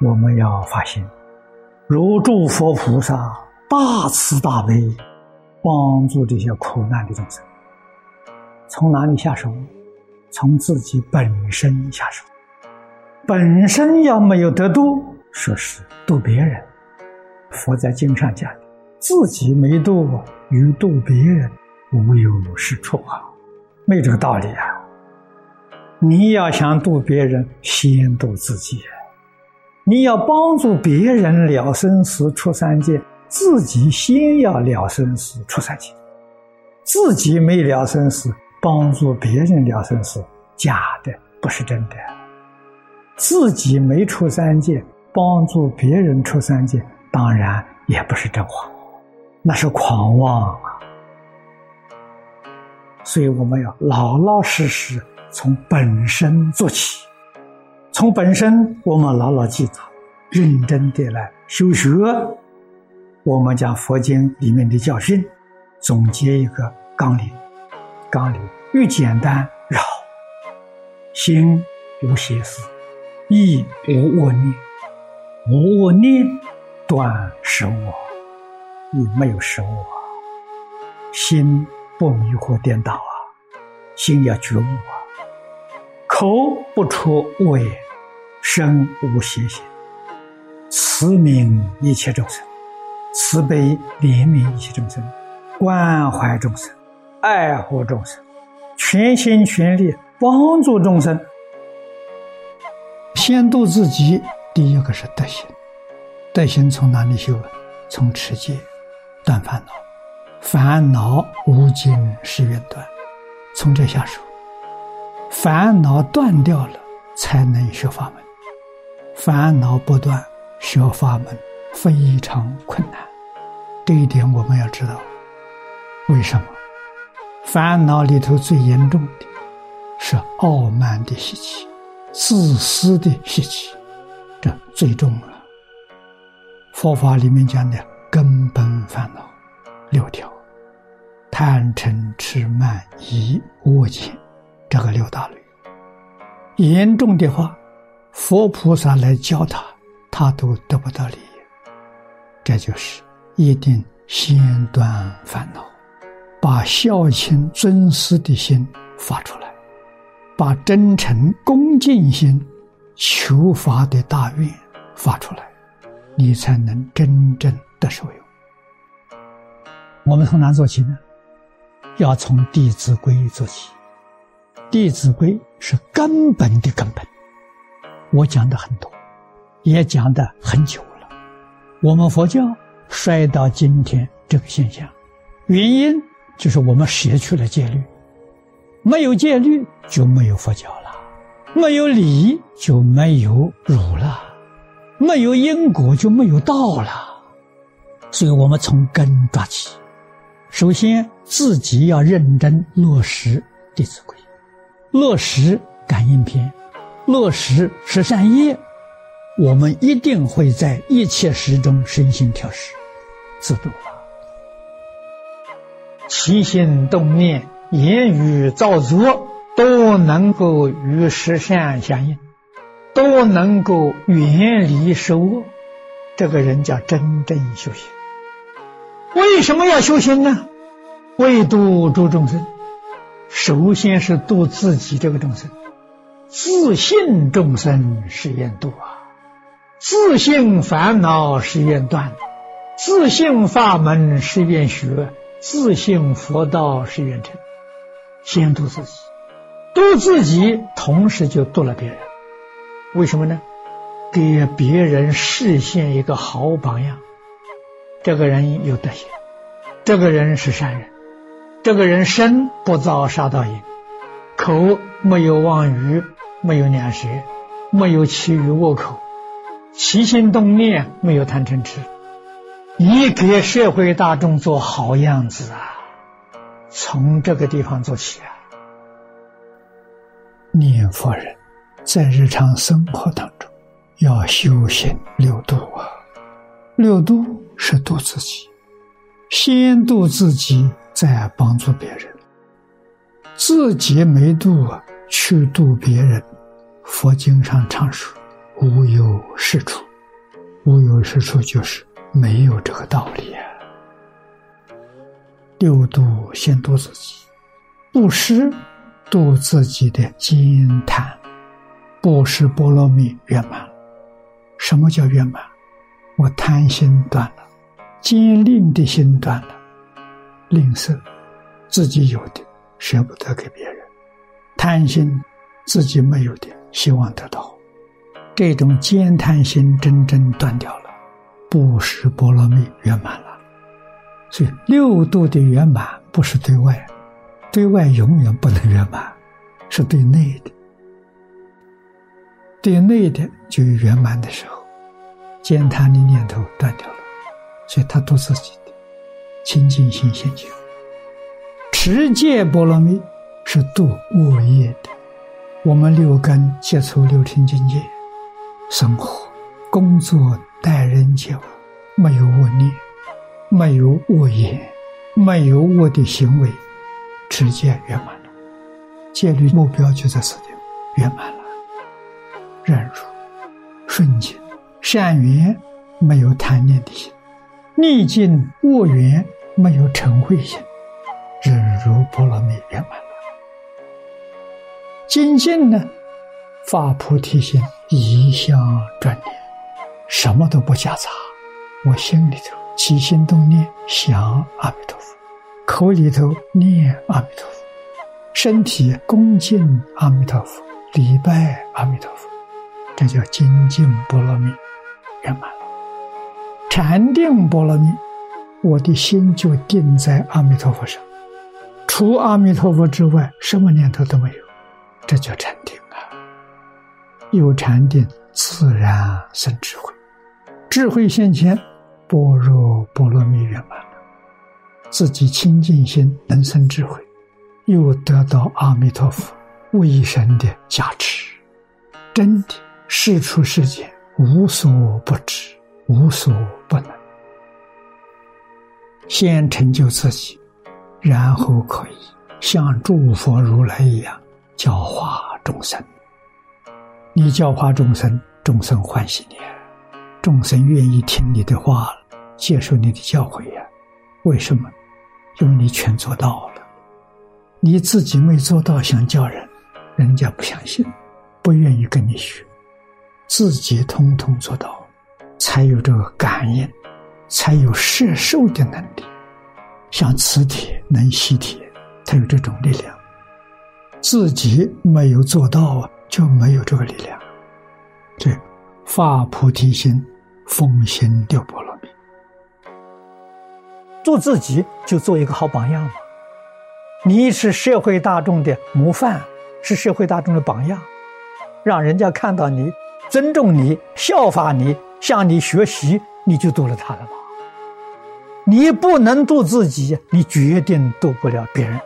我们要发心，如诸佛菩萨大慈大悲，帮助这些苦难的众生。从哪里下手？从自己本身下手。本身要没有得度，说是度别人。佛在经上讲，自己没度，与度别人无有是处啊，没这个道理啊。你要想度别人，先度自己。你要帮助别人了生死出三界，自己先要了生死出三界。自己没了生死，帮助别人了生死，假的，不是真的。自己没出三界，帮助别人出三界，当然也不是真话，那是狂妄啊。所以我们要老老实实从本身做起。从本身，我们牢牢记住，认真的来修学。我们将佛经里面的教训总结一个纲领：纲领越简单绕，心无邪思，意无恶念，无恶念断实我，你没有实我，心不迷惑颠倒啊，心要觉悟啊，口不出恶言。身无邪心，慈悯一切众生，慈悲怜悯一切众生，关怀众生，爱护众生，全心全力帮助众生。先度自己，第一个是德行。德行从哪里修？从持戒，断烦恼，烦恼无尽是愿断。从这下手，烦恼断掉了，才能学法门。烦恼不断，学法门非常困难。这一点我们要知道。为什么？烦恼里头最严重的是傲慢的习气、自私的习气，这最重了。佛法里面讲的根本烦恼六条：贪嗔痴慢疑恶见，这个六大类。严重的话。佛菩萨来教他，他都得不到利益。这就是一定先断烦恼，把孝亲尊师的心发出来，把真诚恭敬心、求法的大愿发出来，你才能真正的受用。我们从哪做起呢？要从《弟子规》做起，《弟子规》是根本的根本。我讲的很多，也讲的很久了。我们佛教衰到今天这个现象，原因就是我们失去了戒律，没有戒律就没有佛教了，没有理就没有儒了，没有因果就没有道了。所以我们从根抓起，首先自己要认真落实《弟子规》，落实《感应篇》。落实十善业，我们一定会在一切时中身心调适，自度啊。起心动念、言语造作都能够与十善相应，都能够远离十恶，这个人叫真正修行。为什么要修行呢？为度诸众生，首先是度自己这个众生。自信众生是愿度啊，自信烦恼是愿断，自信法门是愿学，自信佛道是愿成。先度自己，度自己，同时就度了别人。为什么呢？给别人示现一个好榜样。这个人有德行，这个人是善人，这个人身不造杀盗淫，口没有妄语。没有两舌，没有其余恶口，起心动念没有贪嗔痴，你给社会大众做好样子啊！从这个地方做起啊！念佛人，在日常生活当中要修行六度啊！六度是度自己，先度自己，再帮助别人。自己没度啊去度别人。佛经上常说：“无有是处，无有是处，就是没有这个道理啊。六度先度自己，布施度自己的坚贪，布施波罗蜜圆满。什么叫圆满？我贪心断了，坚定的心断了，吝啬自己有的舍不得给别人，贪心自己没有的希望得到，这种坚贪心真正断掉了，布施波罗蜜圆满了。所以六度的圆满不是对外，对外永远不能圆满，是对内的。对内的就有圆满的时候，践贪的念头断掉了，所以他度自己的清净心现前。持戒波罗蜜是度恶业的，我们六根接触六尘境界，生活、工作、待人接物，没有恶念，没有恶言，没有恶的行为，直接圆满了，戒律目标就在此地圆满了。忍辱、顺境、善缘，没有贪念的心；逆境、恶缘，没有嗔恚心。忍辱波罗蜜圆满。精进呢，发菩提心，一向专念，什么都不夹杂。我心里头起心动念想阿弥陀佛，口里头念阿弥陀佛，身体恭敬阿弥陀佛，礼拜阿弥陀佛。这叫精进波罗蜜圆满了，禅定波罗蜜，我的心就定在阿弥陀佛上，除阿弥陀佛之外，什么念头都没有，这叫禅定啊。有禅定，自然生智慧，智慧现前，般若波罗蜜圆满了，自己清净心能生智慧，又得到阿弥陀佛威神的加持，真的。事出世间，无所不知，无所不能。先成就自己，然后可以像诸佛如来一样教化众生。你教化众生，众生欢喜你，众生愿意听你的话，接受你的教诲呀。为什么？因为你全做到了。你自己没做到，想教人，人家不相信，不愿意跟你学。自己通通做到，才有这个感应，才有摄受的能力。像磁铁能吸铁，才有这种力量。自己没有做到啊，就没有这个力量。这发菩提心，奉行六波罗蜜，做自己就做一个好榜样嘛。你是社会大众的模范，是社会大众的榜样，让人家看到你。尊重你，效法你，向你学习，你就度了他了吧？你不能度自己，你决定度不了别人。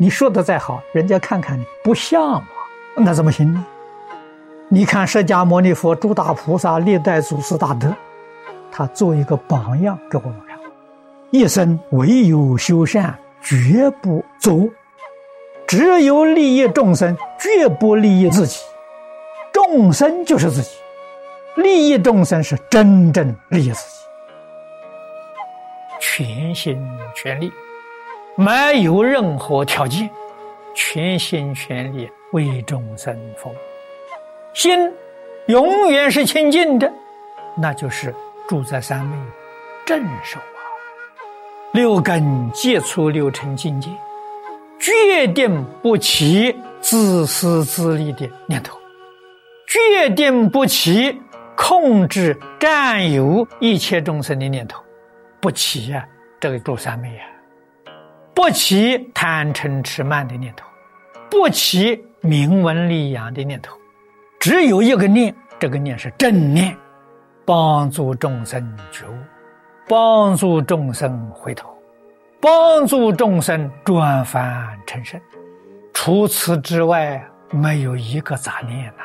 你说的再好，人家看看你不像嘛，那怎么行呢？你看释迦牟尼佛、诸大菩萨、历代祖师大德，他做一个榜样给我们看，一生唯有修善，绝不作，只有利益众生，绝不利益自己。众生就是自己，利益众生是真正利益自己，全心全力，没有任何条件，全心全力为众生服务，心永远是清净的，那就是住在三昧正守啊，六根接触六尘境界，决定不起自私自利的念头。决定不起控制、占有一切众生的念头，不起呀，这个住三昧呀，不起贪嗔痴慢的念头，不起名闻利养的念头，只有一个念，这个念是正念，帮助众生觉悟，帮助众生回头，帮助众生转凡成圣。除此之外，没有一个杂念呐。